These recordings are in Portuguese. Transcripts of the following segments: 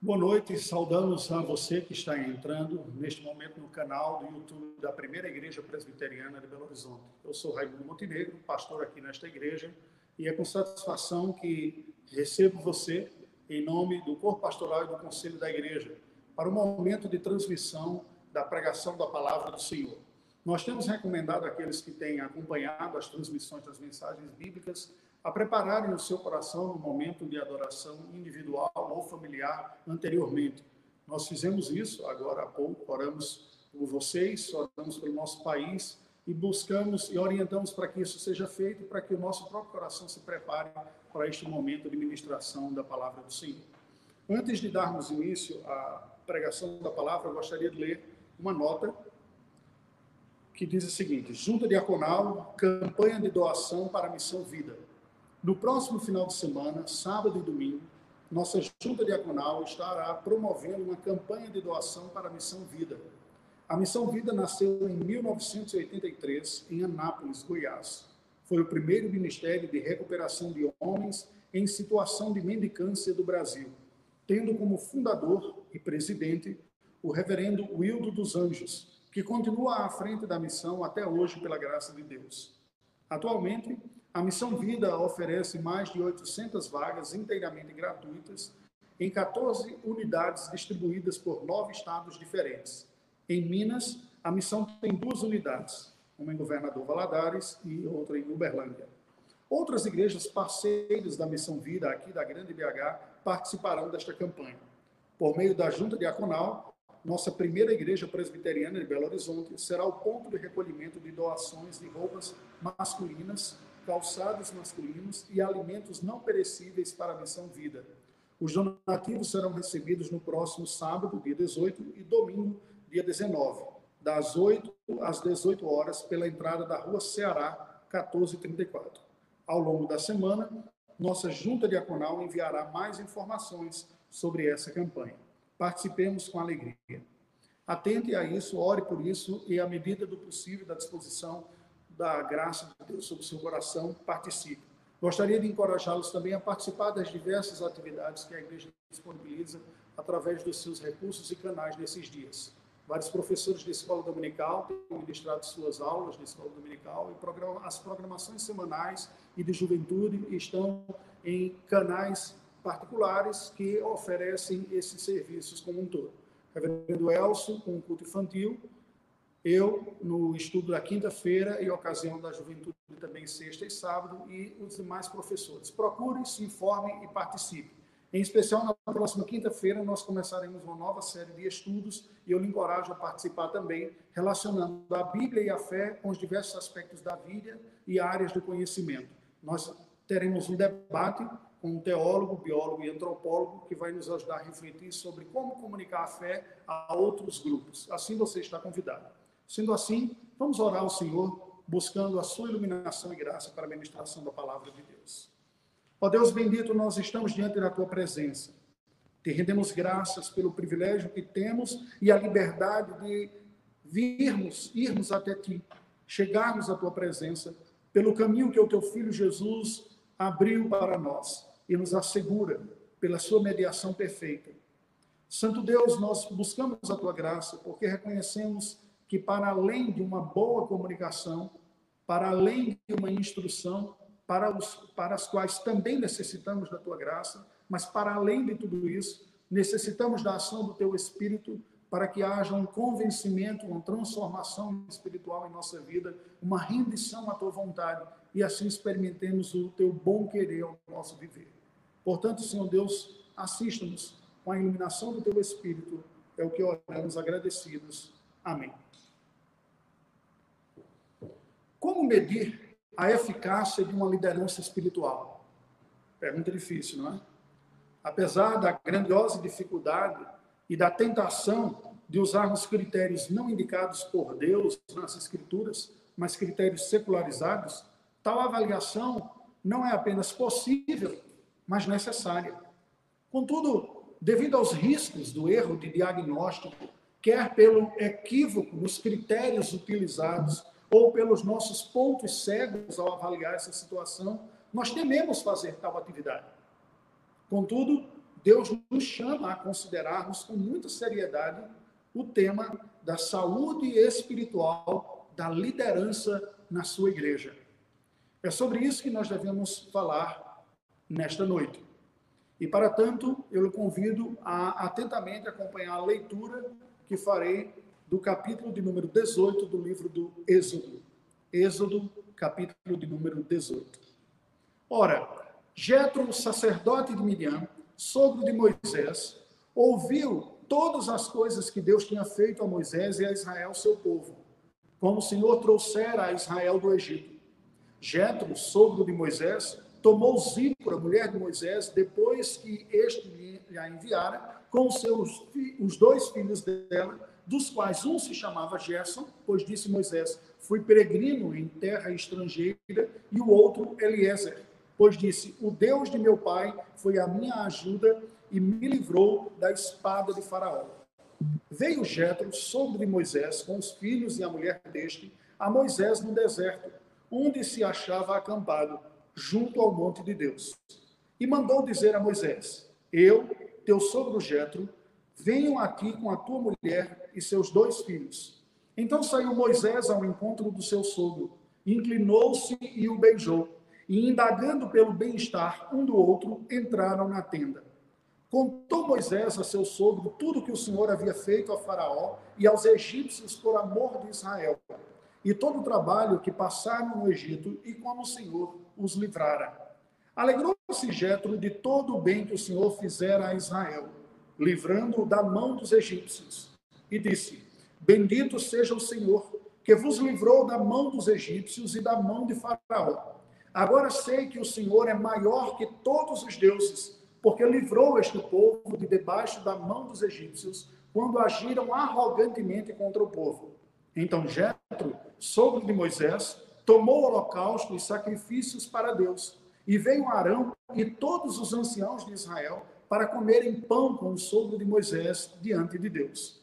Boa noite, saudamos a você que está entrando neste momento no canal do YouTube da Primeira Igreja Presbiteriana de Belo Horizonte. Eu sou Raimundo Montenegro, pastor aqui nesta igreja, e é com satisfação que recebo você em nome do Corpo Pastoral e do Conselho da Igreja para o momento de transmissão da pregação da palavra do Senhor. Nós temos recomendado àqueles que têm acompanhado as transmissões das mensagens bíblicas a prepararem o seu coração no momento de adoração individual ou familiar anteriormente. Nós fizemos isso agora há pouco, oramos por vocês, oramos pelo nosso país e buscamos e orientamos para que isso seja feito, para que o nosso próprio coração se prepare para este momento de ministração da palavra do Senhor. Antes de darmos início à pregação da palavra, eu gostaria de ler uma nota que diz o seguinte: Junta Diaconal, campanha de doação para a Missão Vida. No próximo final de semana, sábado e domingo, nossa junta diaconal estará promovendo uma campanha de doação para a Missão Vida. A Missão Vida nasceu em 1983 em Anápolis, Goiás. Foi o primeiro ministério de recuperação de homens em situação de mendicância do Brasil, tendo como fundador e presidente o reverendo Wildo dos Anjos, que continua à frente da missão até hoje pela graça de Deus. Atualmente, a Missão Vida oferece mais de 800 vagas inteiramente gratuitas em 14 unidades distribuídas por nove estados diferentes. Em Minas, a missão tem duas unidades, uma em Governador Valadares e outra em Uberlândia. Outras igrejas parceiras da Missão Vida aqui da Grande BH participarão desta campanha. Por meio da Junta Diaconal, nossa primeira igreja presbiteriana de Belo Horizonte será o ponto de recolhimento de doações de roupas masculinas calçados masculinos e alimentos não perecíveis para a missão vida. Os donativos serão recebidos no próximo sábado, dia 18, e domingo, dia 19, das 8 às 18 horas, pela entrada da Rua Ceará, 1434. Ao longo da semana, nossa junta diaconal enviará mais informações sobre essa campanha. Participemos com alegria. Atente a isso, ore por isso e, à medida do possível, da disposição da graça de Deus sobre o seu coração, participe. Gostaria de encorajá-los também a participar das diversas atividades que a igreja disponibiliza através dos seus recursos e canais nesses dias. Vários professores de escola dominical têm ministrado suas aulas de escola dominical e as programações semanais e de juventude estão em canais particulares que oferecem esses serviços como um todo. Reverendo Elcio, com o culto infantil, eu no estudo da quinta-feira e ocasião da juventude também sexta e sábado e os demais professores. Procure, se informe e participe. Em especial, na próxima quinta-feira, nós começaremos uma nova série de estudos e eu lhe encorajo a participar também, relacionando a Bíblia e a fé com os diversos aspectos da vida e áreas do conhecimento. Nós teremos um debate com um teólogo, biólogo e antropólogo que vai nos ajudar a refletir sobre como comunicar a fé a outros grupos. Assim você está convidado. Sendo assim, vamos orar ao Senhor, buscando a sua iluminação e graça para a ministração da palavra de Deus. Ó Deus bendito, nós estamos diante da tua presença. Te rendemos graças pelo privilégio que temos e a liberdade de virmos, irmos até ti, chegarmos à tua presença pelo caminho que o teu filho Jesus abriu para nós e nos assegura pela sua mediação perfeita. Santo Deus, nós buscamos a tua graça porque reconhecemos que, para além de uma boa comunicação, para além de uma instrução, para, os, para as quais também necessitamos da tua graça, mas para além de tudo isso, necessitamos da ação do teu Espírito para que haja um convencimento, uma transformação espiritual em nossa vida, uma rendição à tua vontade e assim experimentemos o teu bom querer ao nosso viver. Portanto, Senhor Deus, assista-nos com a iluminação do teu Espírito, é o que oramos agradecidos. Amém. Como medir a eficácia de uma liderança espiritual? Pergunta difícil, não é? Apesar da grandiosa dificuldade e da tentação de usarmos critérios não indicados por Deus nas Escrituras, mas critérios secularizados, tal avaliação não é apenas possível, mas necessária. Contudo, devido aos riscos do erro de diagnóstico, quer pelo equívoco nos critérios utilizados, ou pelos nossos pontos cegos ao avaliar essa situação, nós tememos fazer tal atividade. Contudo, Deus nos chama a considerarmos com muita seriedade o tema da saúde espiritual da liderança na sua igreja. É sobre isso que nós devemos falar nesta noite. E, para tanto, eu lhe convido a atentamente acompanhar a leitura que farei do capítulo de número 18 do livro do Êxodo. Êxodo, capítulo de número 18. Ora, Jetro, sacerdote de Midian, sogro de Moisés, ouviu todas as coisas que Deus tinha feito a Moisés e a Israel, seu povo, como o Senhor trouxera a Israel do Egito. Jetro, sogro de Moisés, tomou Zípora, mulher de Moisés, depois que este lhe a enviara, com seus os dois filhos dela, dos quais um se chamava Gerson, pois disse Moisés: Fui peregrino em terra estrangeira, e o outro Eliezer, pois disse: O Deus de meu pai foi a minha ajuda e me livrou da espada de Faraó. Veio Jetro, sogro de Moisés, com os filhos e a mulher deste, a Moisés no deserto, onde se achava acampado, junto ao monte de Deus. E mandou dizer a Moisés: Eu, teu sogro Jetro, venho aqui com a tua mulher e seus dois filhos. Então saiu Moisés ao encontro do seu sogro, inclinou-se e o beijou, e indagando pelo bem-estar um do outro, entraram na tenda. Contou Moisés a seu sogro tudo que o Senhor havia feito a Faraó e aos egípcios por amor de Israel, e todo o trabalho que passaram no Egito e como o Senhor os livrara. Alegrou-se Jetro de todo o bem que o Senhor fizera a Israel, livrando-o da mão dos egípcios, e disse: Bendito seja o Senhor, que vos livrou da mão dos egípcios e da mão de Faraó. Agora sei que o Senhor é maior que todos os deuses porque livrou este povo de debaixo da mão dos egípcios, quando agiram arrogantemente contra o povo. Então Jetro, sogro de Moisés, tomou holocausto e sacrifícios para Deus, e veio Arão e todos os anciãos de Israel para comerem pão com o sogro de Moisés diante de Deus.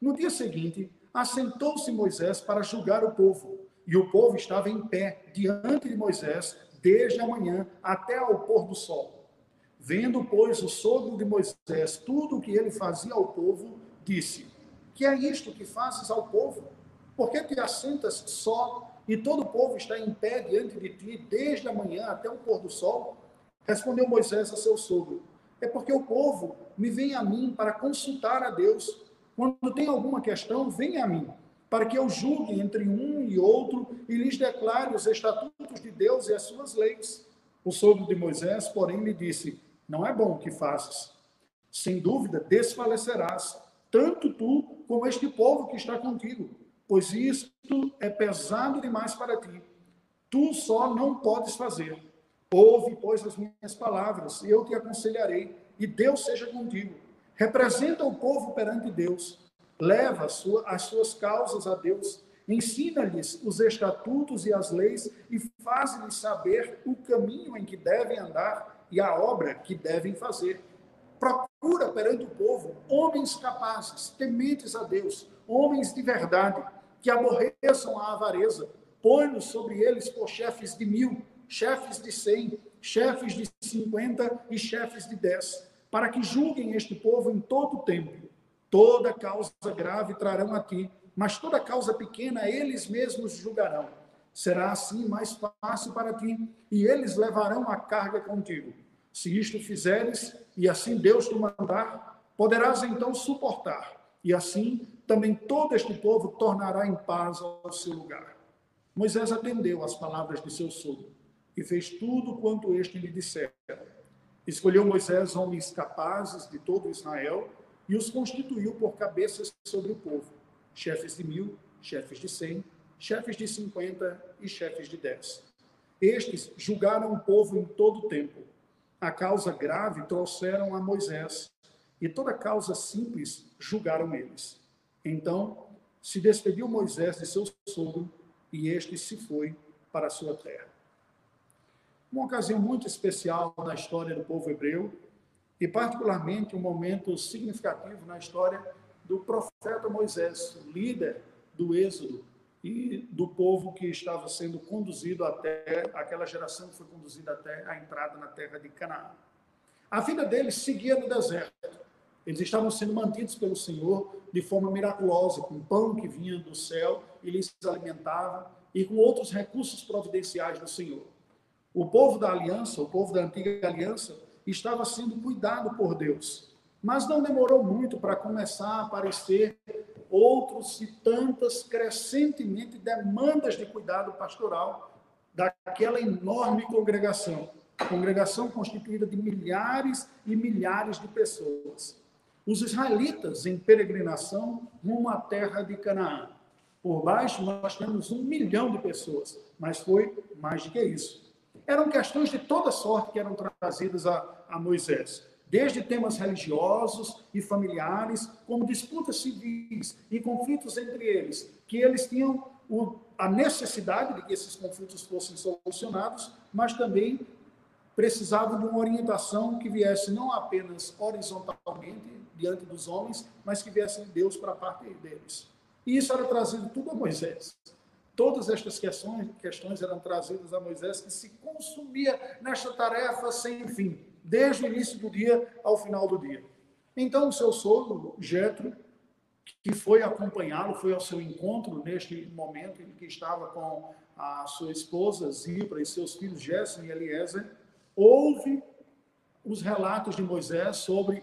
No dia seguinte, assentou-se Moisés para julgar o povo, e o povo estava em pé diante de Moisés desde a manhã até ao pôr do sol. Vendo, pois, o sogro de Moisés tudo o que ele fazia ao povo, disse: Que é isto que fazes ao povo? Por que te assentas só e todo o povo está em pé diante de ti desde a manhã até o pôr do sol? Respondeu Moisés a seu sogro: É porque o povo me vem a mim para consultar a Deus. Quando tem alguma questão, vem a mim, para que eu julgue entre um e outro e lhes declare os estatutos de Deus e as suas leis. O sogro de Moisés, porém, lhe disse: não é bom o que fazes. Sem dúvida, desfalecerás, tanto tu como este povo que está contigo, pois isto é pesado demais para ti. Tu só não podes fazer. Ouve, pois, as minhas palavras, e eu te aconselharei, e Deus seja contigo. Representa o povo perante Deus, leva sua, as suas causas a Deus, ensina-lhes os estatutos e as leis, e faz-lhes saber o caminho em que devem andar e a obra que devem fazer. Procura perante o povo homens capazes, tementes a Deus, homens de verdade, que aborreçam a avareza. Põe-nos sobre eles por chefes de mil, chefes de cem, chefes de cinquenta e chefes de dez, para que julguem este povo em todo o tempo. Toda causa grave trarão a ti, mas toda causa pequena eles mesmos julgarão será assim mais fácil para ti, e eles levarão a carga contigo. Se isto fizeres, e assim Deus te mandar, poderás então suportar, e assim também todo este povo tornará em paz ao seu lugar. Moisés atendeu às palavras de seu sogro, e fez tudo quanto este lhe dissera. Escolheu Moisés homens capazes de todo Israel, e os constituiu por cabeças sobre o povo, chefes de mil, chefes de cem, chefes de 50 e chefes de 10. Estes julgaram o povo em todo o tempo. A causa grave trouxeram a Moisés, e toda causa simples julgaram eles. Então se despediu Moisés de seu sogro, e este se foi para a sua terra. Uma ocasião muito especial na história do povo hebreu, e particularmente um momento significativo na história do profeta Moisés, líder do Êxodo, e do povo que estava sendo conduzido até aquela geração que foi conduzida até a entrada na terra de Canaã. a vida deles seguia no deserto. Eles estavam sendo mantidos pelo Senhor de forma miraculosa, com pão que vinha do céu e lhes alimentava, e com outros recursos providenciais do Senhor. O povo da aliança, o povo da antiga aliança, estava sendo cuidado por Deus. Mas não demorou muito para começar a aparecer outros e tantas crescentemente demandas de cuidado pastoral daquela enorme congregação congregação constituída de milhares e milhares de pessoas. Os israelitas em peregrinação rumo à terra de Canaã. Por baixo, nós temos um milhão de pessoas, mas foi mais do que isso. Eram questões de toda sorte que eram trazidas a, a Moisés, desde temas religiosos e familiares, como disputas civis e conflitos entre eles, que eles tinham o, a necessidade de que esses conflitos fossem solucionados, mas também precisavam de uma orientação que viesse não apenas horizontalmente diante dos homens, mas que viesse de Deus para a parte deles. E isso era trazido tudo a Moisés. Todas estas questões, questões eram trazidas a Moisés, que se consumia nesta tarefa sem fim, desde o início do dia ao final do dia. Então, o seu sogro, Jetro, que foi acompanhá-lo, foi ao seu encontro neste momento em que estava com a sua esposa Zipra e seus filhos Gerson e Eliezer, ouve os relatos de Moisés sobre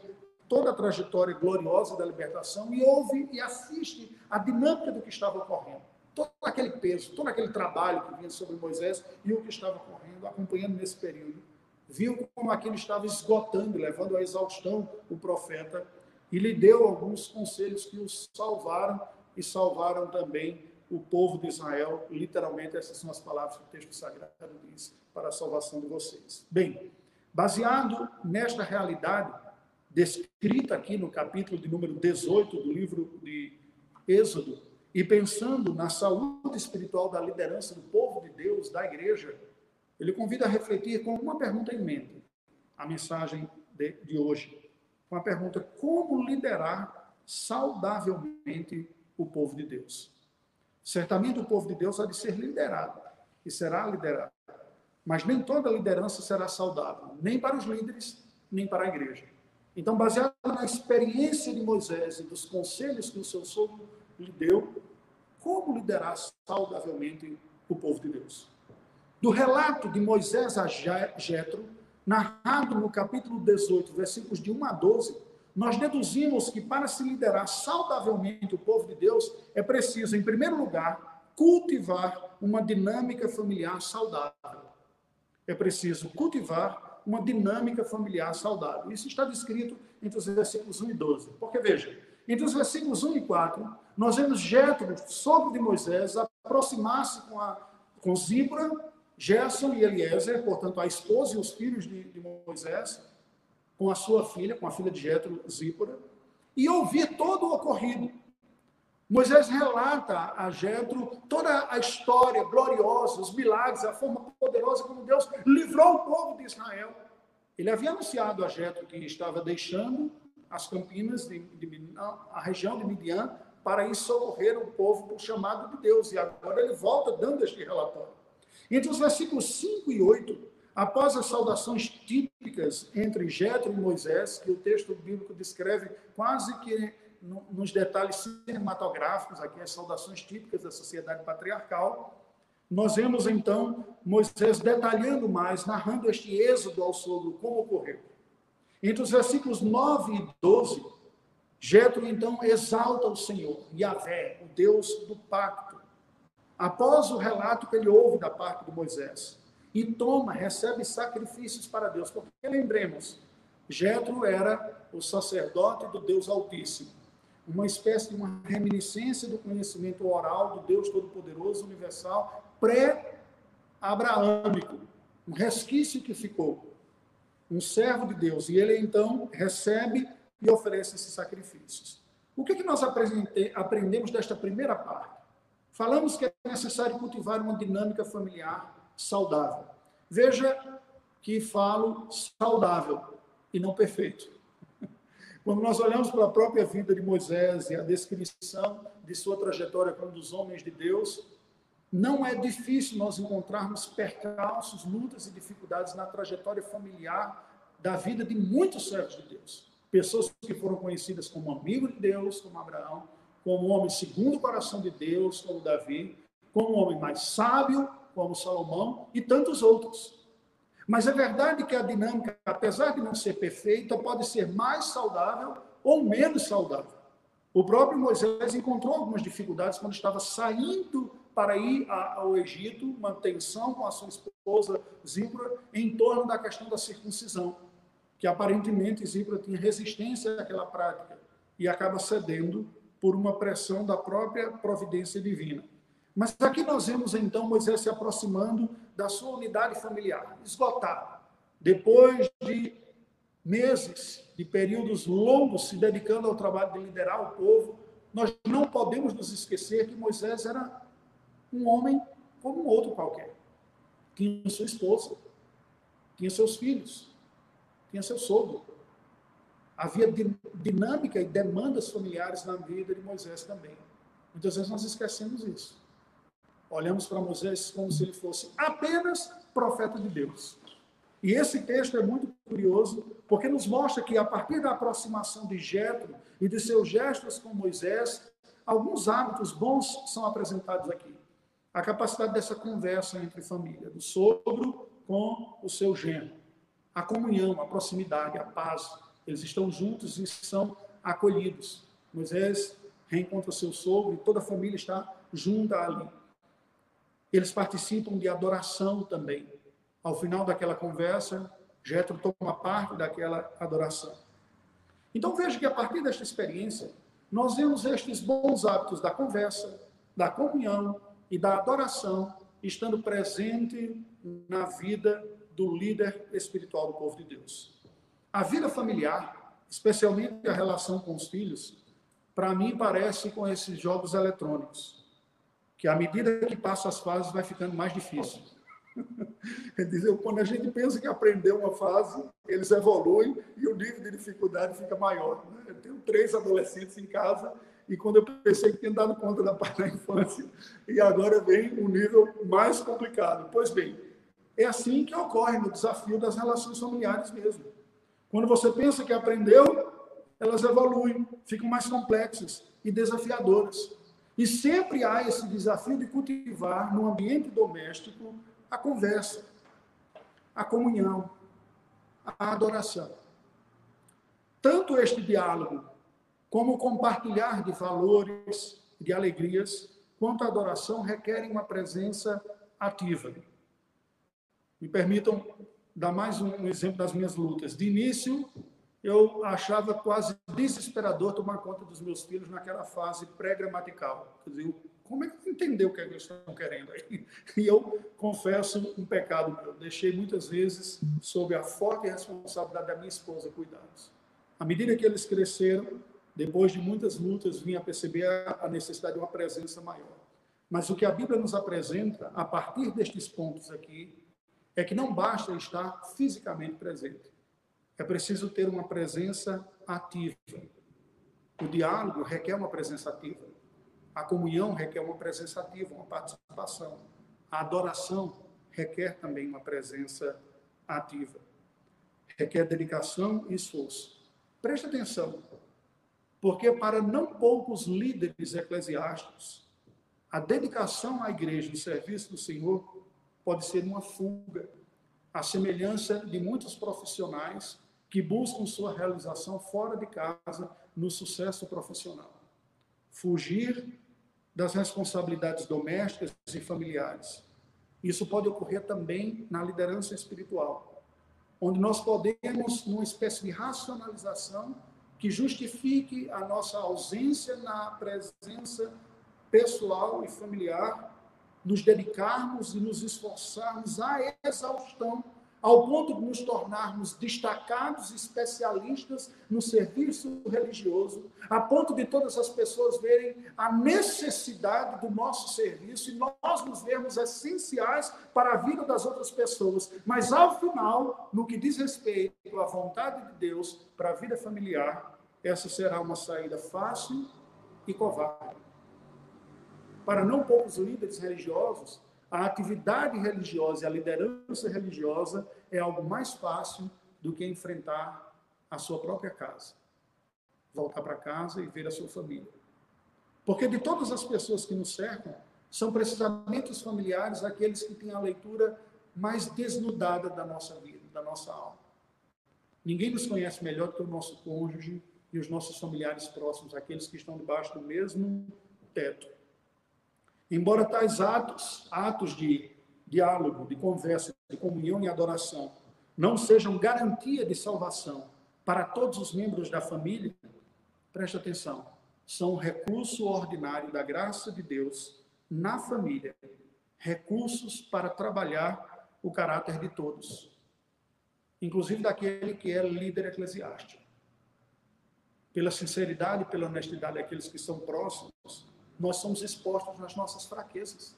toda a trajetória gloriosa da libertação e ouve e assiste a dinâmica do que estava ocorrendo. Todo aquele peso, todo aquele trabalho que vinha sobre Moisés e o que estava ocorrendo, acompanhando nesse período. Viu como aquilo estava esgotando, levando à exaustão o profeta e lhe deu alguns conselhos que os salvaram e salvaram também o povo de Israel. Literalmente, essas são as palavras que o texto sagrado diz para a salvação de vocês. Bem, baseado nesta realidade descrita aqui no capítulo de número 18 do livro de Êxodo, e pensando na saúde espiritual da liderança do povo de Deus, da igreja, ele convida a refletir com uma pergunta em mente, a mensagem de, de hoje. Uma pergunta: como liderar saudavelmente o povo de Deus? Certamente o povo de Deus há de ser liderado e será liderado. Mas nem toda liderança será saudável, nem para os líderes, nem para a igreja. Então, baseado na experiência de Moisés e dos conselhos que o seu sogro lhe deu, como liderar saudavelmente o povo de Deus? Do relato de Moisés a Jetro, narrado no capítulo 18, versículos de 1 a 12, nós deduzimos que para se liderar saudavelmente o povo de Deus, é preciso, em primeiro lugar, cultivar uma dinâmica familiar saudável é preciso cultivar uma dinâmica familiar saudável. Isso está descrito entre os versículos 1 e 12. Porque, veja, entre os versículos 1 e 4, nós vemos Jetro, sogro de Moisés, aproximar-se com, a, com Zibra, Gerson e Eliezer, portanto, a esposa e os filhos de, de Moisés, com a sua filha, com a filha de Jetro, Zípora, e ouvir todo o ocorrido. Moisés relata a Jetro toda a história gloriosa, os milagres, a forma poderosa como Deus livrou o povo de Israel. Ele havia anunciado a Jetro que estava deixando as campinas de, de, a região de Midian para ir socorrer o povo por chamado de Deus. E agora ele volta dando este relatório. Entre os versículos 5 e 8, após as saudações típicas entre Jetro e Moisés, que o texto bíblico descreve quase que nos detalhes cinematográficos, aqui as saudações típicas da sociedade patriarcal, nós vemos então Moisés detalhando mais, narrando este êxodo ao sogro, como ocorreu. Entre os versículos 9 e 12, Jetro então exalta o Senhor, Yahvé, o Deus do pacto, após o relato que ele ouve da parte de Moisés, e toma, recebe sacrifícios para Deus, porque lembremos, Jetro era o sacerdote do Deus Altíssimo uma espécie de uma reminiscência do conhecimento oral do Deus Todo-Poderoso, universal, pré-abraâmico, um resquício que ficou, um servo de Deus, e ele então recebe e oferece esses sacrifícios. O que, que nós aprendemos desta primeira parte? Falamos que é necessário cultivar uma dinâmica familiar saudável. Veja que falo saudável e não perfeito. Quando nós olhamos para a própria vida de Moisés e a descrição de sua trajetória como dos homens de Deus, não é difícil nós encontrarmos percalços, lutas e dificuldades na trajetória familiar da vida de muitos servos de Deus. Pessoas que foram conhecidas como amigo de Deus, como Abraão, como homem segundo o coração de Deus, como Davi, como homem mais sábio, como Salomão e tantos outros. Mas é verdade que a dinâmica, apesar de não ser perfeita, pode ser mais saudável ou menos saudável. O próprio Moisés encontrou algumas dificuldades quando estava saindo para ir ao Egito, uma tensão com a sua esposa Zípora em torno da questão da circuncisão, que aparentemente Zípora tinha resistência àquela prática e acaba cedendo por uma pressão da própria providência divina. Mas aqui nós vemos então Moisés se aproximando da sua unidade familiar, esgotada. Depois de meses, de períodos longos se dedicando ao trabalho de liderar o povo, nós não podemos nos esquecer que Moisés era um homem como um outro qualquer. Tinha sua esposa, tinha seus filhos, tinha seu sogro. Havia dinâmica e demandas familiares na vida de Moisés também. Muitas vezes nós esquecemos isso. Olhamos para Moisés como se ele fosse apenas profeta de Deus. E esse texto é muito curioso, porque nos mostra que a partir da aproximação de Jetro e de seus gestos com Moisés, alguns hábitos bons são apresentados aqui a capacidade dessa conversa entre família, do sogro com o seu genro, a comunhão, a proximidade, a paz. Eles estão juntos e são acolhidos. Moisés reencontra seu sogro e toda a família está junta ali. Eles participam de adoração também. Ao final daquela conversa, Jetro toma parte daquela adoração. Então veja que a partir desta experiência, nós vemos estes bons hábitos da conversa, da comunhão, e da adoração estando presente na vida do líder espiritual do povo de Deus. A vida familiar, especialmente a relação com os filhos, para mim parece com esses jogos eletrônicos, que à medida que passa as fases vai ficando mais difícil. Quando a gente pensa que aprendeu uma fase, eles evoluem e o nível de dificuldade fica maior. Né? Eu tenho três adolescentes em casa e quando eu pensei que tinha dado conta da parte da infância, e agora vem um nível mais complicado. Pois bem, é assim que ocorre no desafio das relações familiares mesmo. Quando você pensa que aprendeu, elas evoluem, ficam mais complexas e desafiadoras. E sempre há esse desafio de cultivar no ambiente doméstico a conversa, a comunhão, a adoração. Tanto este diálogo como compartilhar de valores, de alegrias, quanto a adoração requerem uma presença ativa. Me permitam dar mais um exemplo das minhas lutas. De início, eu achava quase desesperador tomar conta dos meus filhos naquela fase pré-gramatical. Quer dizer, como é que eu entender o que, é que eles estão querendo aí? E eu confesso um pecado meu. Deixei muitas vezes sob a forte responsabilidade da minha esposa cuidados. À medida que eles cresceram, depois de muitas lutas, vim a perceber a necessidade de uma presença maior. Mas o que a Bíblia nos apresenta, a partir destes pontos aqui, é que não basta estar fisicamente presente. É preciso ter uma presença ativa. O diálogo requer uma presença ativa. A comunhão requer uma presença ativa, uma participação. A adoração requer também uma presença ativa. Requer dedicação e esforço. Preste atenção. Porque para não poucos líderes eclesiásticos, a dedicação à igreja, o serviço do Senhor, pode ser uma fuga, a semelhança de muitos profissionais que buscam sua realização fora de casa no sucesso profissional. Fugir das responsabilidades domésticas e familiares. Isso pode ocorrer também na liderança espiritual, onde nós podemos, numa espécie de racionalização, que justifique a nossa ausência na presença pessoal e familiar, nos dedicarmos e nos esforçarmos à exaustão, ao ponto de nos tornarmos destacados especialistas no serviço religioso, a ponto de todas as pessoas verem a necessidade do nosso serviço e nós nos vermos essenciais para a vida das outras pessoas. Mas, ao final, no que diz respeito à vontade de Deus para a vida familiar, essa será uma saída fácil e covarde. Para não poucos líderes religiosos, a atividade religiosa e a liderança religiosa é algo mais fácil do que enfrentar a sua própria casa. Voltar para casa e ver a sua família. Porque de todas as pessoas que nos cercam, são precisamente os familiares aqueles que têm a leitura mais desnudada da nossa vida, da nossa alma. Ninguém nos conhece melhor que o nosso cônjuge e os nossos familiares próximos, aqueles que estão debaixo do mesmo teto. Embora tais atos, atos de diálogo, de conversa, de comunhão e adoração, não sejam garantia de salvação para todos os membros da família, preste atenção, são recurso ordinário da graça de Deus na família, recursos para trabalhar o caráter de todos, inclusive daquele que é líder eclesiástico. Pela sinceridade e pela honestidade daqueles que são próximos, nós somos expostos nas nossas fraquezas.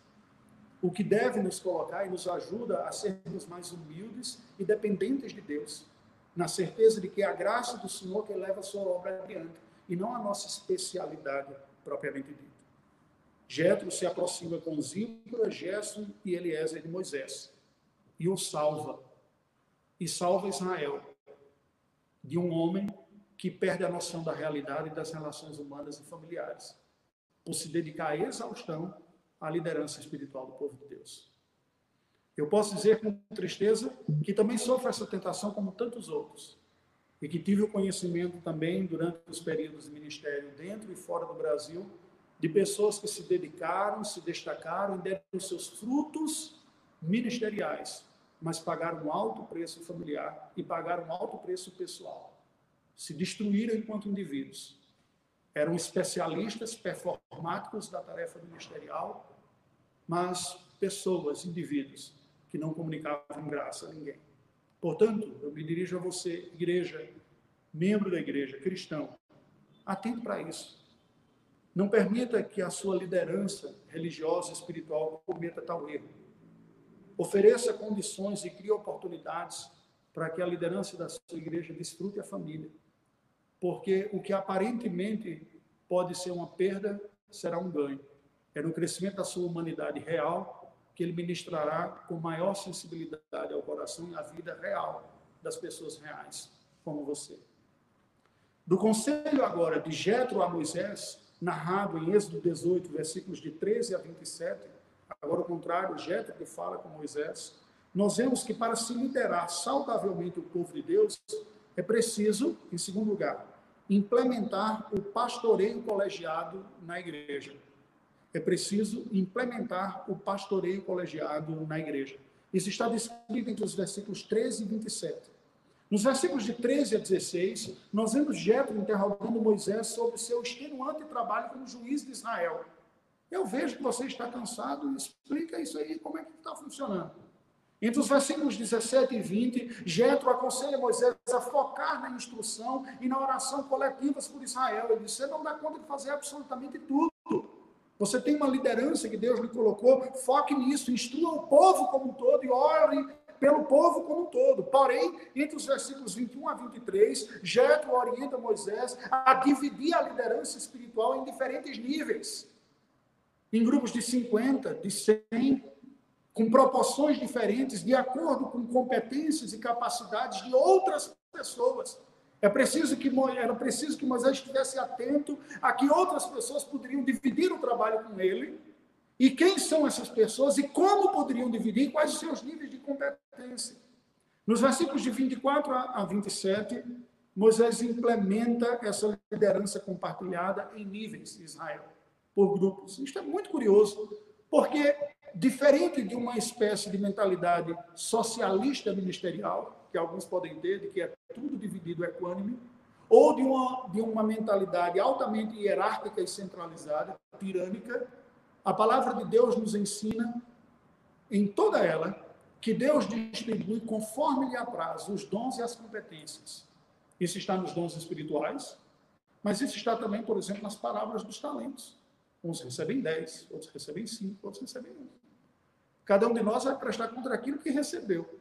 O que deve nos colocar e nos ajuda a sermos mais humildes e dependentes de Deus, na certeza de que é a graça do Senhor que leva a sua obra adiante e não a nossa especialidade propriamente dita. Jetro se aproxima com Zípora, Gerson e Eliezer de Moisés e o salva. E salva Israel de um homem que perde a noção da realidade das relações humanas e familiares por se dedicar à exaustão à liderança espiritual do povo de Deus. Eu posso dizer com tristeza que também sofro essa tentação como tantos outros, e que tive o conhecimento também durante os períodos de ministério dentro e fora do Brasil de pessoas que se dedicaram, se destacaram e deram seus frutos ministeriais, mas pagaram um alto preço familiar e pagaram um alto preço pessoal. Se destruíram enquanto indivíduos eram especialistas performáticos da tarefa ministerial, mas pessoas, indivíduos, que não comunicavam graça a ninguém. Portanto, eu me dirijo a você, igreja, membro da igreja, cristão, atento para isso. Não permita que a sua liderança religiosa e espiritual cometa tal erro. Ofereça condições e crie oportunidades para que a liderança da sua igreja desfrute a família porque o que aparentemente pode ser uma perda será um ganho. É no crescimento da sua humanidade real que ele ministrará com maior sensibilidade ao coração e à vida real das pessoas reais, como você. Do conselho agora de Jetro a Moisés, narrado em Êxodo 18, versículos de 13 a 27, agora o contrário, Jetro que fala com Moisés, nós vemos que para se liderar saudavelmente o povo de Deus, é preciso, em segundo lugar, implementar o pastoreio colegiado na igreja. É preciso implementar o pastoreio colegiado na igreja. Isso está descrito entre os versículos 13 e 27. Nos versículos de 13 a 16, nós vemos Jetro interrogando Moisés sobre seu extenuante trabalho como juiz de Israel. Eu vejo que você está cansado, explica isso aí, como é que está funcionando. Entre os versículos 17 e 20, Jetro aconselha Moisés a focar na instrução e na oração coletivas por Israel. Ele diz: você não dá conta de fazer absolutamente tudo. Você tem uma liderança que Deus lhe colocou, foque nisso, instrua o povo como um todo e ore pelo povo como um todo. Porém, entre os versículos 21 a 23, Jetro orienta Moisés a dividir a liderança espiritual em diferentes níveis. Em grupos de 50, de 100, com proporções diferentes, de acordo com competências e capacidades de outras pessoas. É preciso que, era preciso que Moisés estivesse atento a que outras pessoas poderiam dividir o trabalho com ele, e quem são essas pessoas e como poderiam dividir, quais os seus níveis de competência. Nos versículos de 24 a 27, Moisés implementa essa liderança compartilhada em níveis de Israel, por grupos. Isso é muito curioso, porque diferente de uma espécie de mentalidade socialista ministerial, que alguns podem ter, de que é tudo dividido equânime, ou de uma, de uma mentalidade altamente hierárquica e centralizada, tirânica, a palavra de Deus nos ensina, em toda ela, que Deus distribui conforme lhe apraz os dons e as competências. Isso está nos dons espirituais, mas isso está também, por exemplo, nas palavras dos talentos. Uns recebem dez, outros recebem cinco, outros recebem um. Cada um de nós vai prestar contra aquilo que recebeu,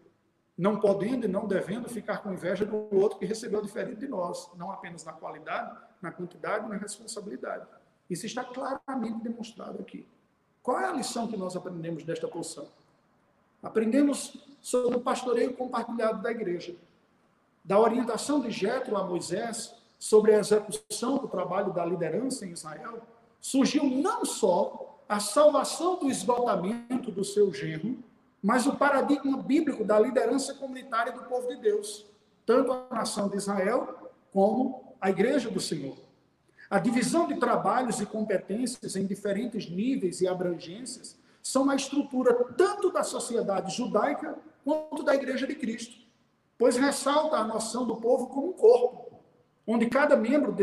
não podendo e não devendo ficar com inveja do outro que recebeu diferente de nós, não apenas na qualidade, na quantidade, na responsabilidade. Isso está claramente demonstrado aqui. Qual é a lição que nós aprendemos desta porção? Aprendemos sobre o pastoreio compartilhado da igreja. da orientação de Jetro a Moisés sobre a execução do trabalho da liderança em Israel, surgiu não só a salvação do esgotamento do seu genro, mas o paradigma bíblico da liderança comunitária do povo de Deus, tanto a nação de Israel como a igreja do Senhor. A divisão de trabalhos e competências em diferentes níveis e abrangências são a estrutura tanto da sociedade judaica quanto da igreja de Cristo, pois ressalta a noção do povo como um corpo, onde cada membro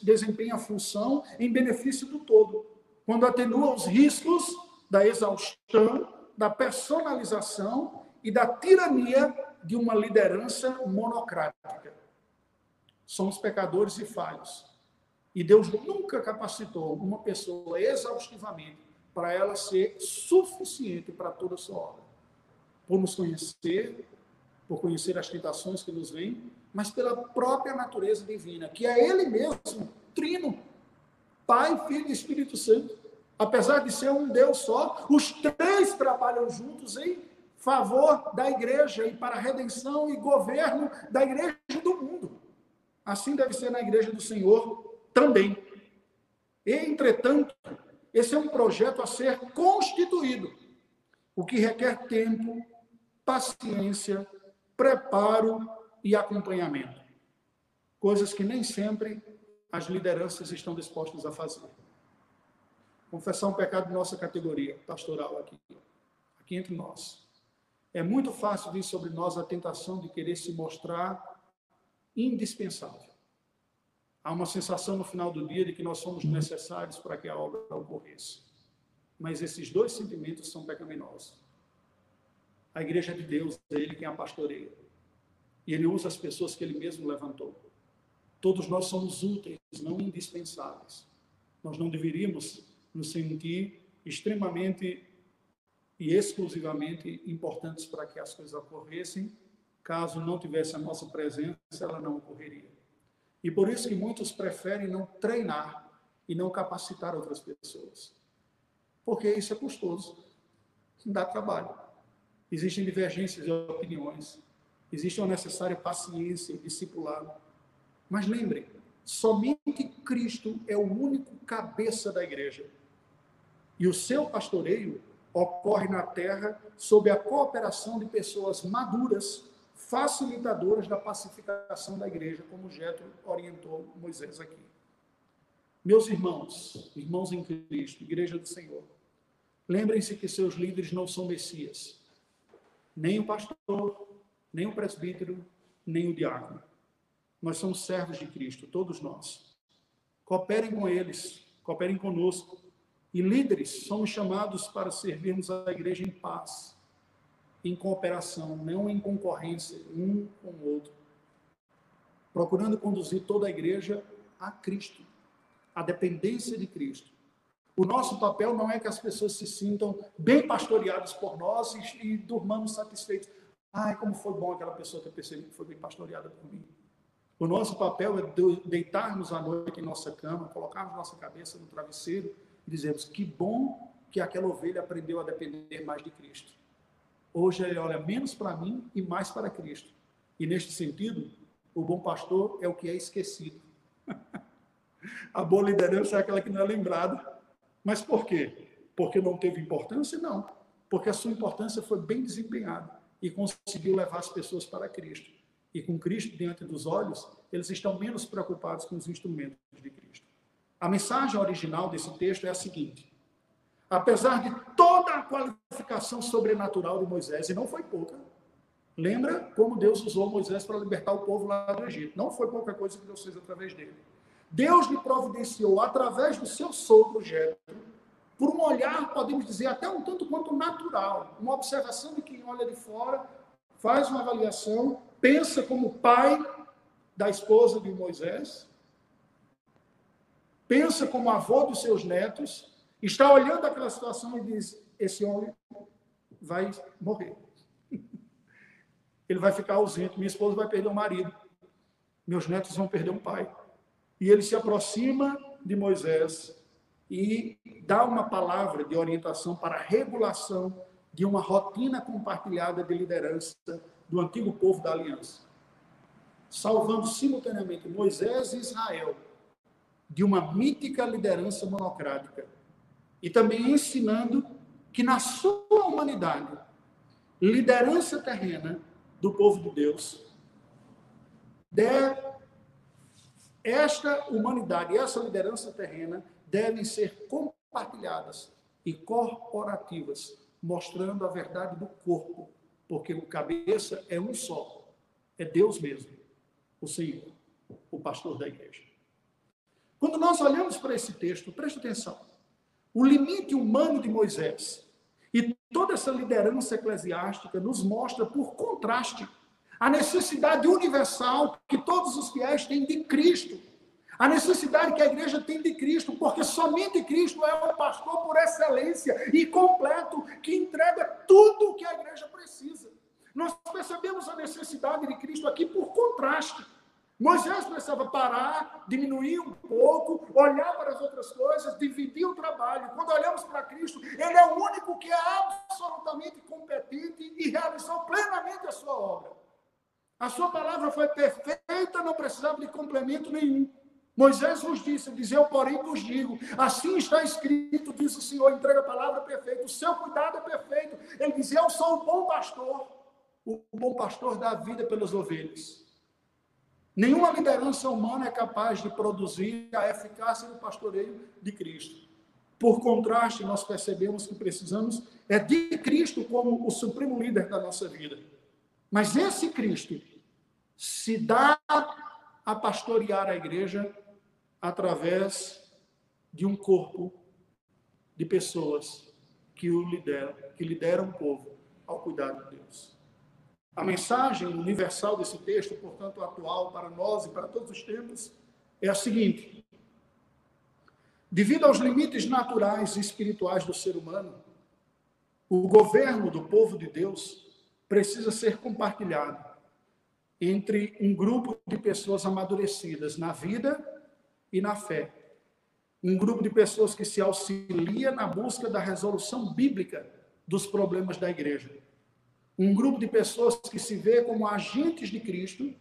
desempenha a função em benefício do todo, quando atenua os riscos da exaustão, da personalização e da tirania de uma liderança monocrática. Somos pecadores e falhos. E Deus nunca capacitou uma pessoa exaustivamente para ela ser suficiente para toda a sua obra. Por nos conhecer, por conhecer as tentações que nos vêm, mas pela própria natureza divina, que é Ele mesmo, trino, Pai, Filho e Espírito Santo. Apesar de ser um Deus só, os três trabalham juntos em favor da igreja e para a redenção e governo da igreja do mundo. Assim deve ser na igreja do Senhor também. Entretanto, esse é um projeto a ser constituído, o que requer tempo, paciência, preparo e acompanhamento. Coisas que nem sempre as lideranças estão dispostas a fazer. Confessar um pecado de nossa categoria pastoral aqui, aqui entre nós. É muito fácil vir sobre nós a tentação de querer se mostrar indispensável. Há uma sensação no final do dia de que nós somos necessários para que a obra ocorresse. Mas esses dois sentimentos são pecaminosos. A igreja de Deus é Ele quem a pastoreia. E Ele usa as pessoas que Ele mesmo levantou. Todos nós somos úteis, não indispensáveis. Nós não deveríamos nos sentir extremamente e exclusivamente importantes para que as coisas ocorressem. Caso não tivesse a nossa presença, ela não ocorreria. E por isso que muitos preferem não treinar e não capacitar outras pessoas. Porque isso é custoso, dá trabalho. Existem divergências de opiniões, existe uma necessária paciência e discipulado. Mas lembrem, somente Cristo é o único cabeça da igreja. E o seu pastoreio ocorre na terra sob a cooperação de pessoas maduras facilitadoras da pacificação da igreja, como Jetro orientou Moisés aqui. Meus irmãos, irmãos em Cristo, igreja do Senhor, lembrem-se que seus líderes não são messias, nem o pastor, nem o presbítero, nem o diácono. Nós somos servos de Cristo, todos nós. Cooperem com eles, cooperem conosco. E líderes, somos chamados para servirmos a igreja em paz em cooperação, não em concorrência, um com o outro. Procurando conduzir toda a igreja a Cristo, a dependência de Cristo. O nosso papel não é que as pessoas se sintam bem pastoreadas por nós e, e durmamos satisfeitos. Ai, como foi bom aquela pessoa ter percebido que foi bem pastoreada por mim. O nosso papel é deitarmos à noite em nossa cama, colocarmos nossa cabeça no travesseiro dizermos que bom que aquela ovelha aprendeu a depender mais de Cristo. Hoje ele olha menos para mim e mais para Cristo. E neste sentido, o bom pastor é o que é esquecido. a boa liderança é aquela que não é lembrada. Mas por quê? Porque não teve importância? Não. Porque a sua importância foi bem desempenhada e conseguiu levar as pessoas para Cristo. E com Cristo diante dos olhos, eles estão menos preocupados com os instrumentos de Cristo. A mensagem original desse texto é a seguinte: apesar de toda a qualificação sobrenatural de Moisés, e não foi pouca. Lembra como Deus usou Moisés para libertar o povo lá do Egito? Não foi pouca coisa que Deus fez através dele. Deus lhe providenciou, através do seu sogro Jetro, por um olhar, podemos dizer, até um tanto quanto natural, uma observação de quem olha de fora, faz uma avaliação, pensa como pai da esposa de Moisés, pensa como avô dos seus netos, está olhando aquela situação e diz: esse homem vai morrer. Ele vai ficar ausente, minha esposa vai perder o marido, meus netos vão perder um pai. E ele se aproxima de Moisés e dá uma palavra de orientação para a regulação de uma rotina compartilhada de liderança do antigo povo da aliança. salvando simultaneamente Moisés e Israel de uma mítica liderança monocrática e também ensinando que na sua humanidade, liderança terrena do povo de Deus, deve, esta humanidade, essa liderança terrena devem ser compartilhadas e corporativas, mostrando a verdade do corpo, porque o cabeça é um só, é Deus mesmo, o Senhor, o pastor da igreja. Quando nós olhamos para esse texto, preste atenção. O limite humano de Moisés e toda essa liderança eclesiástica nos mostra, por contraste, a necessidade universal que todos os fiéis têm de Cristo. A necessidade que a igreja tem de Cristo, porque somente Cristo é o pastor por excelência e completo que entrega tudo o que a igreja precisa. Nós percebemos a necessidade de Cristo aqui por contraste. Moisés precisava parar, diminuir um pouco, olhar para as outras coisas, dividir o trabalho. Quando olhamos para Cristo, Ele é o único que é absolutamente competente e realizou plenamente a sua obra. A sua palavra foi perfeita, não precisava de complemento nenhum. Moisés vos disse, diz eu, porém, vos digo, assim está escrito, diz o Senhor, entrega a palavra perfeita, o seu cuidado é perfeito. Ele diz, eu sou o bom pastor, o bom pastor dá vida pelas ovelhas. Nenhuma liderança humana é capaz de produzir a eficácia do pastoreio de Cristo. Por contraste, nós percebemos que precisamos é de Cristo como o supremo líder da nossa vida. Mas esse Cristo se dá a pastorear a igreja através de um corpo de pessoas que o lideram, que lideram o povo ao cuidado de Deus. A mensagem universal desse texto, portanto, atual para nós e para todos os tempos, é a seguinte: devido aos limites naturais e espirituais do ser humano, o governo do povo de Deus precisa ser compartilhado entre um grupo de pessoas amadurecidas na vida e na fé. Um grupo de pessoas que se auxilia na busca da resolução bíblica dos problemas da igreja um grupo de pessoas que se vê como agentes de Cristo,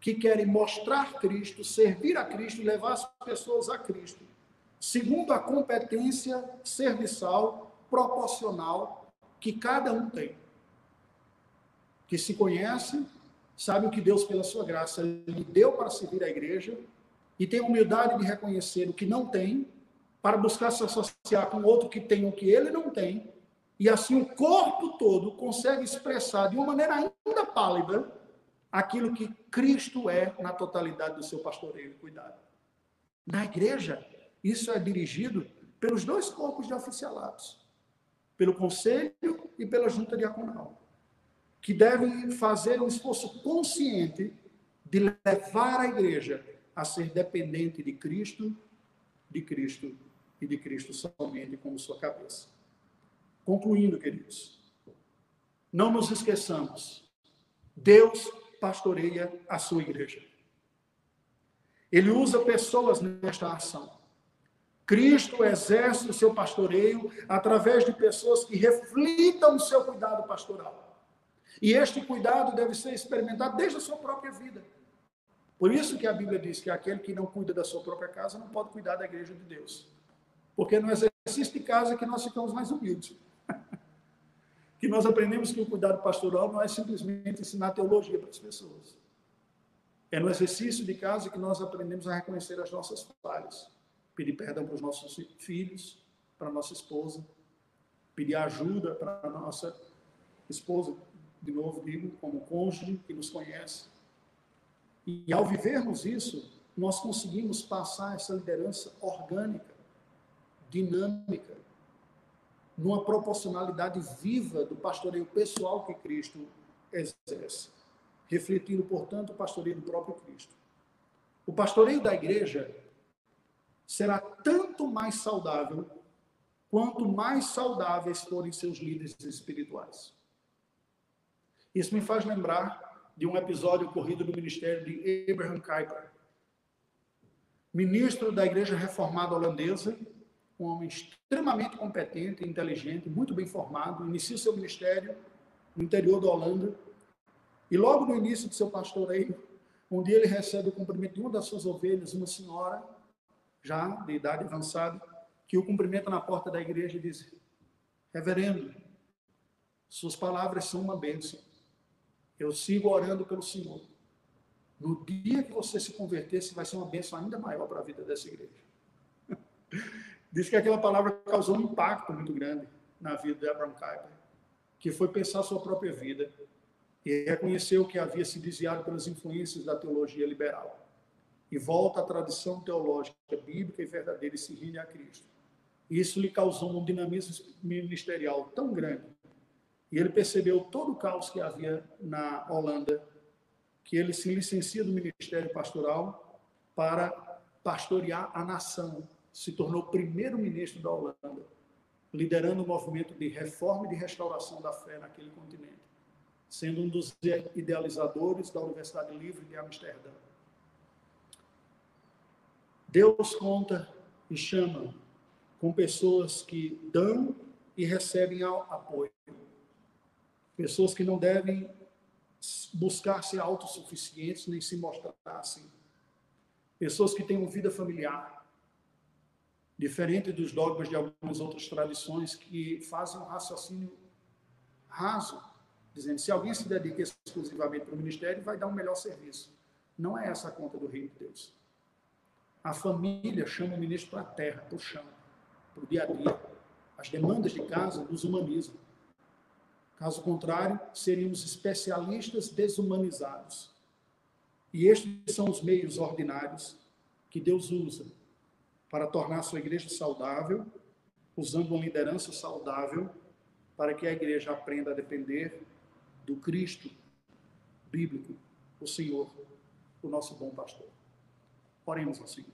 que querem mostrar Cristo, servir a Cristo e levar as pessoas a Cristo, segundo a competência serviçal proporcional que cada um tem. Que se conhece, sabe o que Deus, pela sua graça, lhe deu para servir a igreja e tem a humildade de reconhecer o que não tem, para buscar se associar com outro que tem o que ele não tem, e assim o corpo todo consegue expressar de uma maneira ainda pálida aquilo que Cristo é na totalidade do seu pastoreio e cuidado. Na igreja, isso é dirigido pelos dois corpos de oficialados, pelo conselho e pela junta diaconal, que devem fazer um esforço consciente de levar a igreja a ser dependente de Cristo, de Cristo e de Cristo somente como sua cabeça. Concluindo, queridos, não nos esqueçamos, Deus pastoreia a sua igreja. Ele usa pessoas nesta ação. Cristo exerce o seu pastoreio através de pessoas que reflitam o seu cuidado pastoral. E este cuidado deve ser experimentado desde a sua própria vida. Por isso que a Bíblia diz que aquele que não cuida da sua própria casa não pode cuidar da igreja de Deus. Porque no exercício de casa é que nós ficamos mais humildes que nós aprendemos que o cuidado pastoral não é simplesmente ensinar teologia para as pessoas. É no exercício de casa que nós aprendemos a reconhecer as nossas falhas, pedir perdão para os nossos filhos, para a nossa esposa, pedir ajuda para a nossa esposa, de novo digo, como cônjuge que nos conhece. E ao vivermos isso, nós conseguimos passar essa liderança orgânica, dinâmica, numa proporcionalidade viva do pastoreio pessoal que Cristo exerce, refletindo, portanto, o pastoreio do próprio Cristo. O pastoreio da igreja será tanto mais saudável quanto mais saudáveis forem seus líderes espirituais. Isso me faz lembrar de um episódio ocorrido no ministério de Abraham Kuyper, ministro da Igreja Reformada Holandesa, um homem extremamente competente, inteligente, muito bem formado, inicia seu ministério no interior da Holanda. E logo no início do seu pastoreio, Um dia ele recebe o cumprimento de uma das suas ovelhas, uma senhora, já de idade avançada, que o cumprimenta na porta da igreja e diz: Reverendo, suas palavras são uma bênção. Eu sigo orando pelo Senhor. No dia que você se converter, vai ser uma bênção ainda maior para a vida dessa igreja. Diz que aquela palavra causou um impacto muito grande na vida de Abraham Kuyper, que foi pensar sua própria vida e reconheceu que havia se desviado pelas influências da teologia liberal e volta à tradição teológica bíblica e verdadeira e se rende a Cristo. Isso lhe causou um dinamismo ministerial tão grande e ele percebeu todo o caos que havia na Holanda, que ele se licencia do ministério pastoral para pastorear a nação. Se tornou primeiro-ministro da Holanda, liderando o movimento de reforma e de restauração da fé naquele continente, sendo um dos idealizadores da Universidade Livre de Amsterdã. Deus conta e chama com pessoas que dão e recebem apoio. Pessoas que não devem buscar ser autossuficientes nem se mostrar assim. Pessoas que têm uma vida familiar, diferente dos dogmas de algumas outras tradições que fazem um raciocínio raso, dizendo se alguém se dedica exclusivamente para o ministério, vai dar um melhor serviço. Não é essa a conta do reino de Deus. A família chama o ministro para a terra, para o chão, para o dia a dia. As demandas de casa nos humanizam. Caso contrário, seríamos especialistas desumanizados. E estes são os meios ordinários que Deus usa para tornar a sua igreja saudável, usando uma liderança saudável, para que a igreja aprenda a depender do Cristo bíblico, o Senhor, o nosso bom pastor. Oremos assim.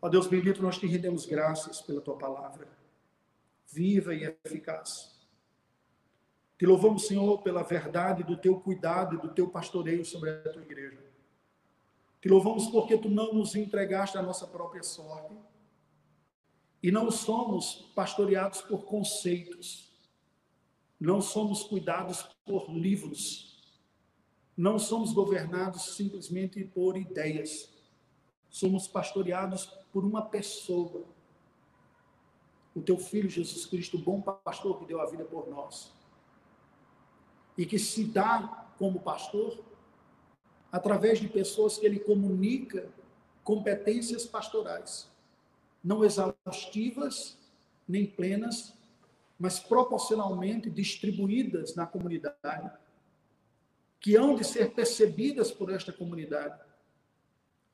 Ó Deus bendito, nós te rendemos graças pela tua palavra viva e eficaz. Te louvamos, Senhor, pela verdade do teu cuidado e do teu pastoreio sobre a tua igreja. Te louvamos porque tu não nos entregaste a nossa própria sorte. E não somos pastoreados por conceitos, não somos cuidados por livros, não somos governados simplesmente por ideias, somos pastoreados por uma pessoa. O teu filho Jesus Cristo, bom pastor que deu a vida por nós. E que se dá como pastor através de pessoas que ele comunica competências pastorais, não exaustivas nem plenas, mas proporcionalmente distribuídas na comunidade, que hão de ser percebidas por esta comunidade,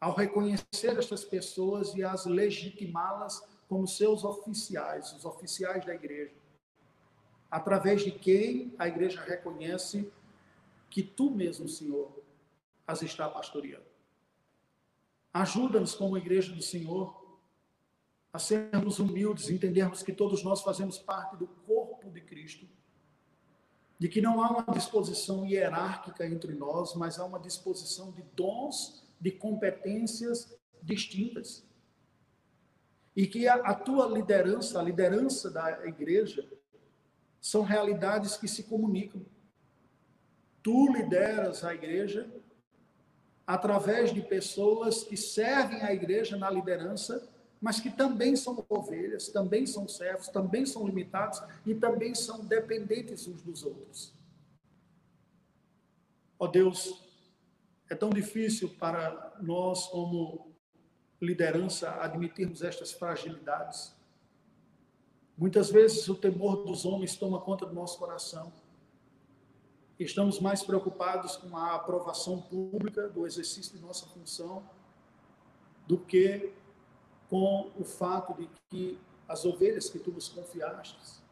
ao reconhecer estas pessoas e as legitimá-las como seus oficiais, os oficiais da igreja, através de quem a igreja reconhece que tu mesmo, Senhor, as está pastoreando. Ajuda-nos como igreja do Senhor a sermos humildes, entendermos que todos nós fazemos parte do corpo de Cristo, de que não há uma disposição hierárquica entre nós, mas há uma disposição de dons, de competências distintas e que a, a tua liderança, a liderança da igreja, são realidades que se comunicam. Tu lideras a igreja através de pessoas que servem a igreja na liderança, mas que também são ovelhas, também são servos, também são limitados e também são dependentes uns dos outros. Ó oh Deus, é tão difícil para nós, como liderança admitirmos estas fragilidades. Muitas vezes o temor dos homens toma conta do nosso coração. Estamos mais preocupados com a aprovação pública do exercício de nossa função do que com o fato de que as ovelhas que tu nos confiaste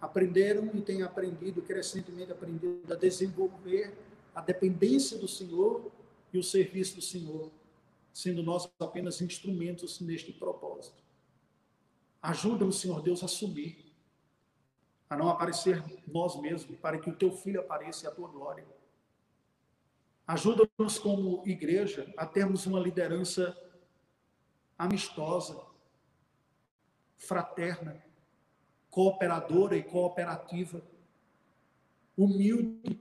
aprenderam e têm aprendido, crescentemente aprendido a desenvolver a dependência do Senhor e o serviço do Senhor sendo nós apenas instrumentos neste propósito. Ajuda-nos, Senhor Deus, a subir, a não aparecer nós mesmos, para que o teu filho apareça e a tua glória. Ajuda-nos como igreja a termos uma liderança amistosa, fraterna, cooperadora e cooperativa, humilde,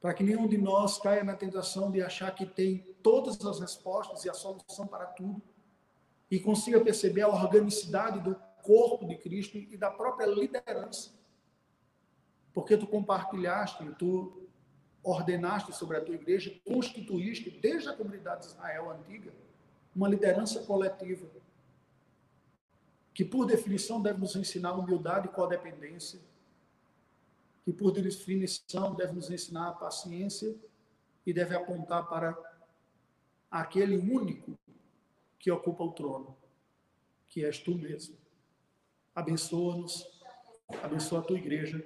para que nenhum de nós caia na tentação de achar que tem todas as respostas e a solução para tudo, e consiga perceber a organicidade do corpo de Cristo e da própria liderança. Porque tu compartilhaste, tu ordenaste sobre a tua igreja, constituíste desde a comunidade de Israel antiga uma liderança coletiva que por definição deve nos ensinar humildade e codependência, que por definição deve nos ensinar a paciência e deve apontar para aquele único que ocupa o trono, que és tu mesmo. Abençoa-nos, abençoa a tua igreja,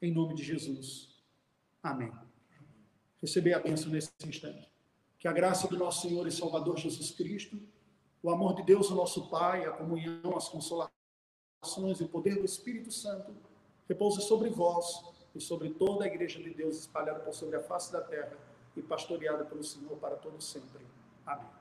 em nome de Jesus. Amém. Receber a bênção nesse instante. Que a graça do nosso Senhor e Salvador Jesus Cristo, o amor de Deus, o nosso Pai, a comunhão, as consolações e o poder do Espírito Santo repouse sobre vós e sobre toda a igreja de Deus espalhada por sobre a face da terra e pastoreada pelo Senhor para todo sempre. Amém.